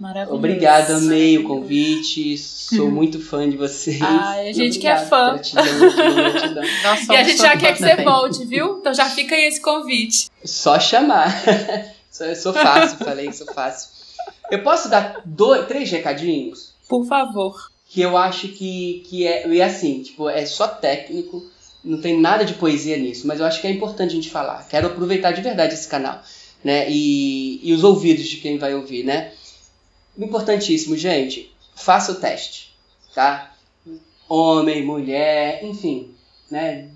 Maravilhoso. Obrigado, amei o convite. Sou muito fã de vocês. Ai, a gente que é fã. Gratidão, E a gente já quer que você também. volte, viu? Então já fica aí esse convite. Só chamar. Eu sou fácil, falei que sou fácil. Eu posso dar dois, três recadinhos? Por favor. Que eu acho que, que é, e assim, tipo, é só técnico, não tem nada de poesia nisso, mas eu acho que é importante a gente falar. Quero aproveitar de verdade esse canal, né? E, e os ouvidos de quem vai ouvir, né? Importantíssimo, gente, faça o teste, tá? Homem, mulher, enfim, né?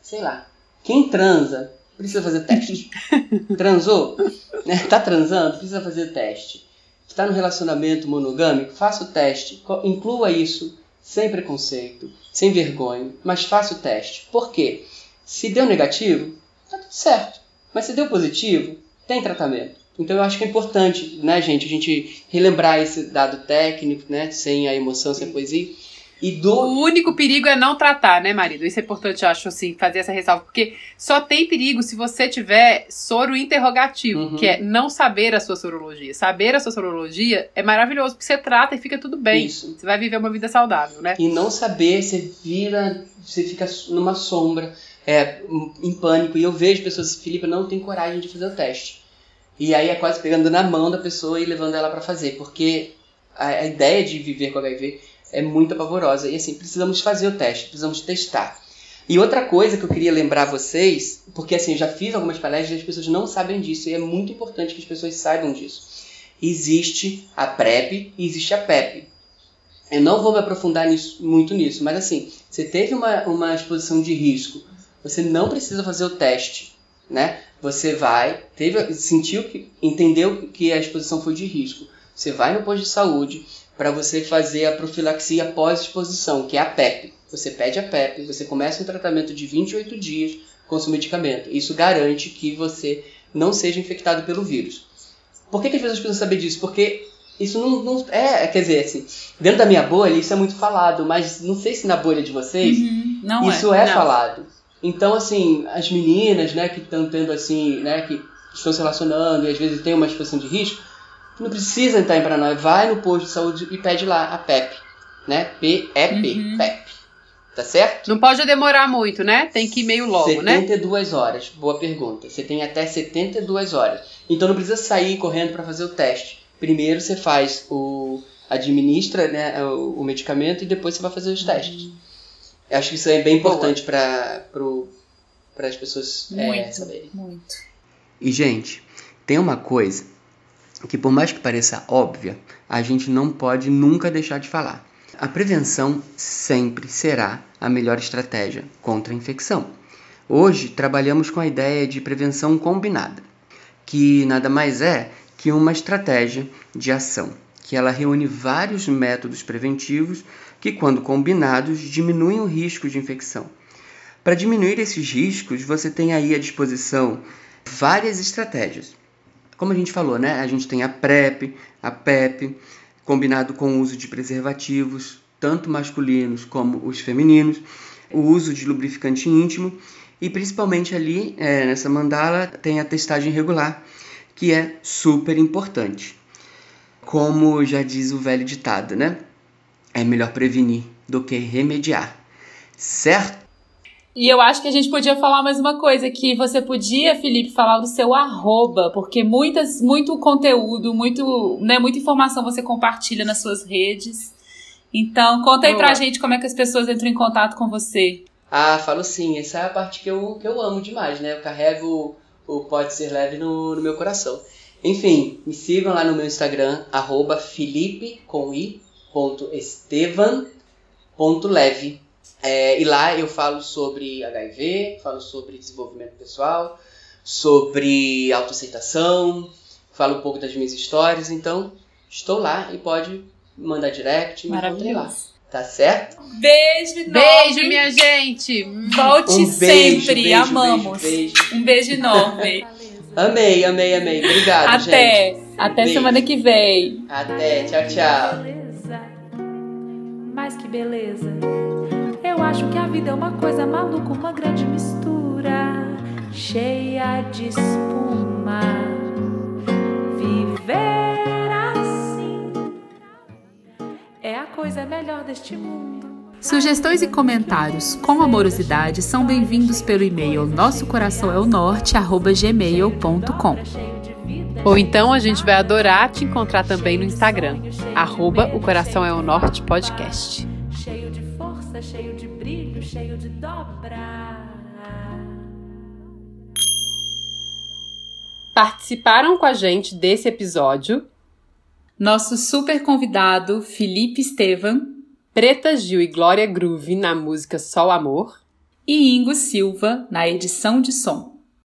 Sei lá. Quem transa precisa fazer teste. Transou? Né? Tá transando? Precisa fazer teste. Está no relacionamento monogâmico? Faça o teste. Inclua isso sem preconceito, sem vergonha, mas faça o teste. Por quê? Se deu negativo, tá tudo certo. Mas se deu positivo, tem tratamento. Então eu acho que é importante, né, gente, a gente relembrar esse dado técnico, né, sem a emoção, sem a poesia. E do O único perigo é não tratar, né, marido? Isso é importante, eu acho, assim, fazer essa ressalva. Porque só tem perigo se você tiver soro interrogativo, Uhum. que é não saber a sua sorologia. Saber a sua sorologia é maravilhoso, porque você trata e fica tudo bem. Isso. Você vai viver uma vida saudável, né? E não saber, você vira, você fica numa sombra, é, em pânico. E eu vejo pessoas, Felipe, não tem coragem de fazer o teste. E aí é quase pegando na mão da pessoa e levando ela para fazer, porque a, a ideia de viver com HIV é muito apavorosa. E assim, precisamos fazer o teste, precisamos testar. E outra coisa que eu queria lembrar vocês, porque assim, eu já fiz algumas palestras e as pessoas não sabem disso, e é muito importante que as pessoas saibam disso. Existe a PrEP e existe a PEP. Eu não vou me aprofundar nisso- muito nisso, mas assim, você teve uma, uma exposição de risco, você não precisa fazer o teste, né? Você vai, teve, sentiu que, entendeu que a exposição foi de risco. Você vai no posto de saúde para você fazer a profilaxia pós-exposição, que é a PEP. Você pede a PEP, você começa um tratamento de 28 dias com seu medicamento. Isso garante que você não seja infectado pelo vírus. Por que, que as pessoas precisam saber disso? Porque isso não, não é, quer dizer, assim, dentro da minha bolha isso é muito falado, mas não sei se na bolha de vocês Uhum, Não isso é. é, falado. Então, assim, as meninas, né, que estão tendo, assim, né, que estão se relacionando e às vezes tem uma exposição de risco, não precisa entrar em paranoia. Vai no posto de saúde e pede lá a PEP, né? P-E-P, Uhum. PEP. Tá certo? Não pode demorar muito, né? Tem que ir meio logo, né? 72 horas. Boa pergunta. Você tem até 72 horas. Então não precisa sair correndo para fazer o teste. Primeiro você faz o administra, né, o, o medicamento e depois você vai fazer os testes. Eu acho que isso é bem importante para para as pessoas é, Muito. saberem. Muito. E gente, tem uma coisa que por mais que pareça óbvia, a gente não pode nunca deixar de falar. A prevenção sempre será a melhor estratégia contra a infecção. Hoje trabalhamos com a ideia de prevenção combinada, que nada mais é que uma estratégia de ação, que ela reúne vários métodos preventivos que, quando combinados, diminuem o risco de infecção. Para diminuir esses riscos, você tem aí à disposição várias estratégias. Como a gente falou, né? A gente tem a PrEP, a PEP, combinado com o uso de preservativos, tanto masculinos como os femininos, o uso de lubrificante íntimo e principalmente ali é, nessa mandala tem a testagem regular, que é super importante. Como já diz o velho ditado, né? É melhor prevenir do que remediar. Certo? E eu acho que a gente podia falar mais uma coisa, que você podia, Felipe, falar do seu arroba, porque muitas, muito conteúdo, muito, né, muita informação você compartilha nas suas redes. Então, conta aí Boa. pra gente como é que as pessoas entram em contato com você. Ah, falo sim. Essa é a parte que eu, que eu amo demais, né? Eu carrego o Pode Ser Leve no, no meu coração. Enfim, me sigam lá no meu Instagram, arroba felipe, com i, ponto estevan, ponto leve. É, e lá eu falo sobre HIV, falo sobre desenvolvimento pessoal, sobre autoaceitação, falo um pouco das minhas histórias, então estou lá e pode mandar direct, me encontre lá. Tá certo? Beijo enorme. Beijo, minha gente. Volte um beijo, sempre. Beijo, Amamos. Beijo, um beijo enorme. amei, amei, amei. Obrigado, Até. gente. Até semana que vem. Até. Tchau, tchau. Beleza. Eu acho que a vida é uma coisa maluca, uma grande mistura, cheia de espuma. Viver assim é a coisa melhor deste mundo. Sugestões e comentários com amorosidade são bem-vindos pelo e-mail nosso coração é o norte gmail.com. Ou então a gente vai adorar te encontrar também no Instagram, arroba o coração é o norte podcast cheio de brilho, cheio de dobra. Participaram com a gente desse episódio nosso super convidado Felipe Estevam, Preta Gil e Glória Groove na música Sol Amor e Ingo Silva na edição de som.